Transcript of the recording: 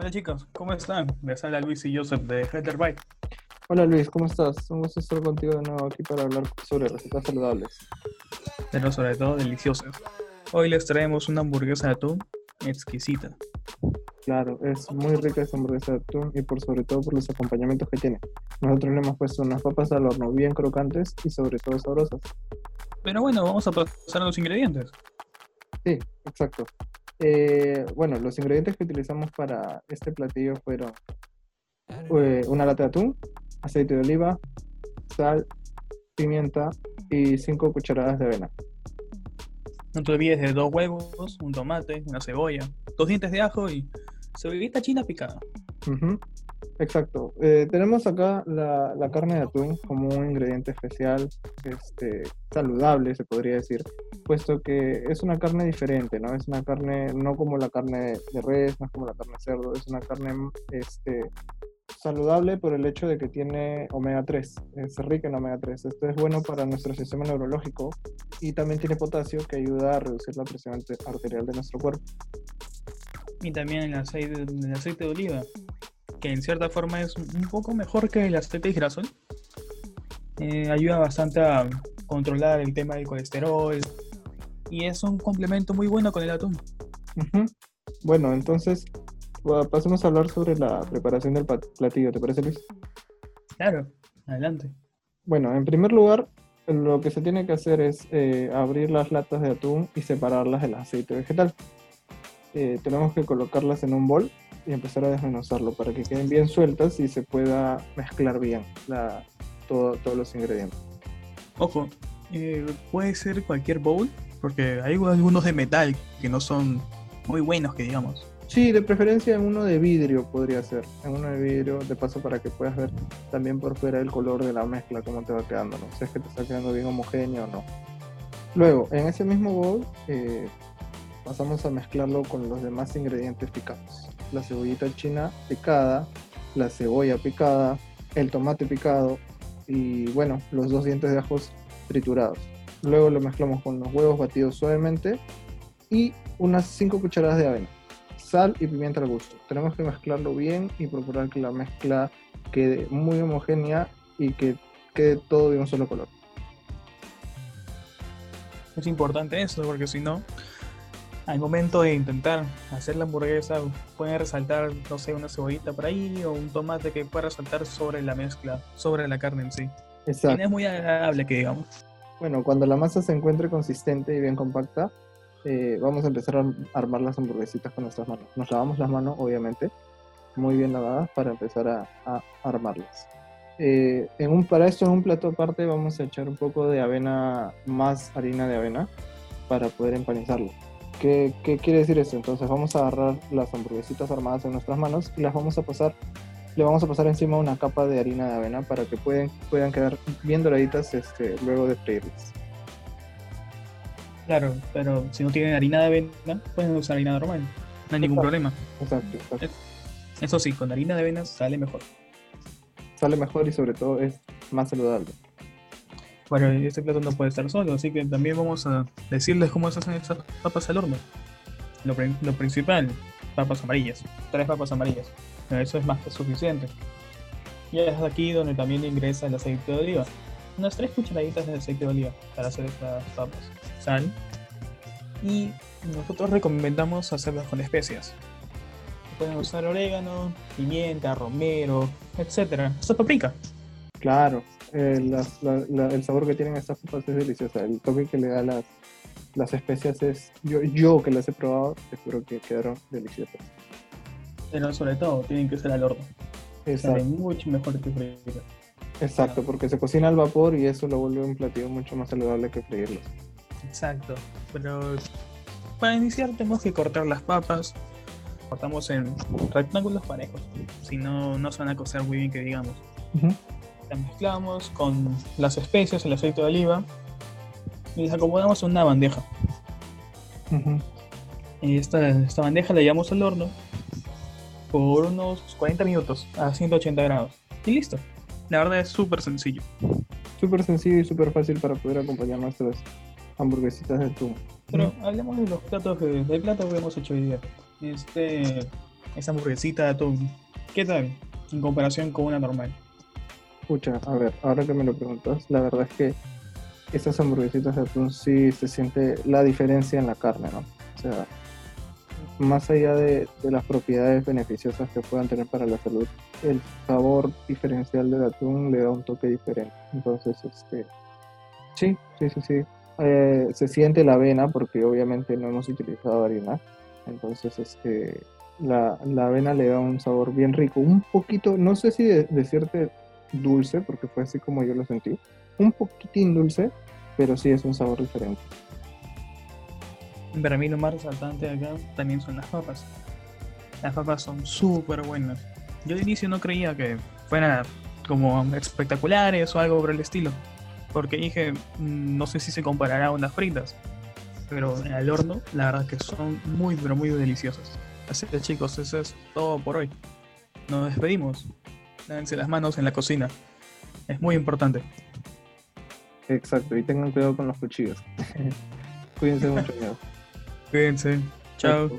Hola chicos, ¿cómo están? Les habla Luis y Joseph de Header Bike. Hola Luis, ¿cómo estás? Un gusto estar contigo de nuevo aquí para hablar sobre recetas saludables. Pero sobre todo deliciosas. Hoy les traemos una hamburguesa de atún exquisita. Claro, es muy rica esta hamburguesa de atún y por sobre todo por los acompañamientos que tiene. Nosotros le hemos puesto unas papas al horno bien crocantes y sobre todo sabrosas. Pero bueno, vamos a pasar a los ingredientes. Sí, exacto. Eh, bueno, los ingredientes que utilizamos para este platillo fueron eh, una lata de atún, aceite de oliva, sal, pimienta y 5 cucharadas de avena. No te olvides de dos huevos, un tomate, una cebolla, dos dientes de ajo y cebollita china picada. Exacto. Eh, tenemos acá la, la carne de atún como un ingrediente especial, este, saludable, se podría decir, puesto que es una carne diferente, ¿no? Es una carne, no como la carne de res, no es como la carne de cerdo, es una carne este, saludable por el hecho de que tiene omega 3, es rica en omega 3. Esto es bueno para nuestro sistema neurológico y también tiene potasio que ayuda a reducir la presión arte- arterial de nuestro cuerpo. Y también el aceite, el aceite de oliva, que en cierta forma es un poco mejor que el aceite de girasol. Eh, ayuda bastante a controlar el tema del colesterol y es un complemento muy bueno con el atún. Bueno, entonces pa- pasemos a hablar sobre la preparación del platillo, ¿te parece Luis? Claro, adelante. Bueno, en primer lugar, lo que se tiene que hacer es eh, abrir las latas de atún y separarlas del aceite vegetal. Eh, tenemos que colocarlas en un bol y empezar a desmenuzarlo para que queden bien sueltas y se pueda mezclar bien la- todo- todos los ingredientes. Ojo, eh, puede ser cualquier bowl, porque hay algunos de metal que no son muy buenos, que digamos. Sí, de preferencia en uno de vidrio podría ser. En uno de vidrio, de paso para que puedas ver también por fuera el color de la mezcla, cómo te va quedando, ¿no? Si es que te está quedando bien homogéneo o no. Luego, en ese mismo bowl, eh, pasamos a mezclarlo con los demás ingredientes picados. La cebollita china picada, la cebolla picada, el tomate picado y, bueno, los dos dientes de ajos triturados. Luego lo mezclamos con los huevos batidos suavemente y unas 5 cucharadas de avena sal y pimienta al gusto. Tenemos que mezclarlo bien y procurar que la mezcla quede muy homogénea y que quede todo de un solo color. Es importante eso, porque si no, al momento de intentar hacer la hamburguesa, pueden resaltar, no sé, una cebollita por ahí o un tomate que pueda resaltar sobre la mezcla, sobre la carne en sí. Y Exacto. es muy agradable que digamos. Bueno, cuando la masa se encuentre consistente y bien compacta, eh, vamos a empezar a armar las hamburguesitas con nuestras manos. Nos lavamos las manos, obviamente, muy bien lavadas para empezar a, a armarlas. Eh, en un, para esto, en un plato aparte, vamos a echar un poco de avena, más harina de avena, para poder empanizarlo. ¿Qué, qué quiere decir esto? Entonces vamos a agarrar las hamburguesitas armadas en nuestras manos y las vamos a pasar, le vamos a pasar encima una capa de harina de avena para que pueden, puedan quedar bien doraditas este, luego de freírlas. Claro, pero si no tienen harina de avena, pueden usar harina normal. No hay ningún problema. Exacto, exacto. Eso sí, con harina de avena sale mejor. Sale mejor y sobre todo es más saludable. Bueno, este plato no puede estar solo, así que también vamos a decirles cómo se hacen esas papas al horno. Lo, lo principal, papas amarillas. Tres papas amarillas. Eso es más que suficiente. Y es aquí donde también ingresa el aceite de oliva. Unas tres cucharaditas de aceite de oliva para hacer estas papas. Sal. Y nosotros recomendamos hacerlas con especias. Pueden usar orégano, pimienta, romero, etcétera. Hasta paprika. Claro, eh, las- la- la- el sabor que tienen estas papas es delicioso. El toque que le da las, las especias es. Yo, yo que las he probado, juro que quedaron deliciosas. Pero sobre todo, tienen que ser al horno. Sale Exacto, mucho mejor que freír. exacto, porque se cocina al vapor y eso lo vuelve un platillo mucho más saludable que freírlos. Exacto. Pero para iniciar tenemos que cortar las papas. Cortamos en rectángulos parejos. Si no, no se van a cocer muy bien que digamos. Ujú. Mezclamos con las especias, el aceite de oliva. Y las acomodamos en una bandeja. Y esta, esta bandeja la llevamos al horno por unos 40 minutos a 180 grados. Y listo. La verdad es súper sencillo. Súper sencillo y súper fácil para poder acompañar nuestras hamburguesitas de atún. Pero hablemos de los platos que- del plato que hemos hecho hoy día. Este, esa hamburguesita de atún, ¿qué tal en comparación con una normal? Escucha, a ver, ahora que me lo preguntas, la verdad es que esas hamburguesitas de atún sí se siente la diferencia en la carne, ¿no? O sea, más allá de, de las propiedades beneficiosas que puedan tener para la salud, el sabor diferencial del atún le da un toque diferente. Entonces, este, sí, sí, sí, sí. Eh, se siente la avena porque obviamente no hemos utilizado harina. Entonces, este, la, la avena le da un sabor bien rico. Un poquito, no sé si de- decirte dulce, porque fue así como yo lo sentí. Un poquitín dulce, pero sí es un sabor diferente. Para mí lo más resaltante acá también son las papas. Las papas son súper buenas. Yo de inicio no creía que fueran como espectaculares o algo por el estilo. Porque dije, "Mm, no sé si se comparará a unas fritas. Pero al horno, la verdad que son muy, pero muy deliciosas. Así que chicos, eso es todo por hoy. Nos despedimos. Lávense las manos en la cocina. Es muy importante. Exacto, y tengan cuidado con los cuchillos. Cuídense mucho, amigos. Cuídense. Chao.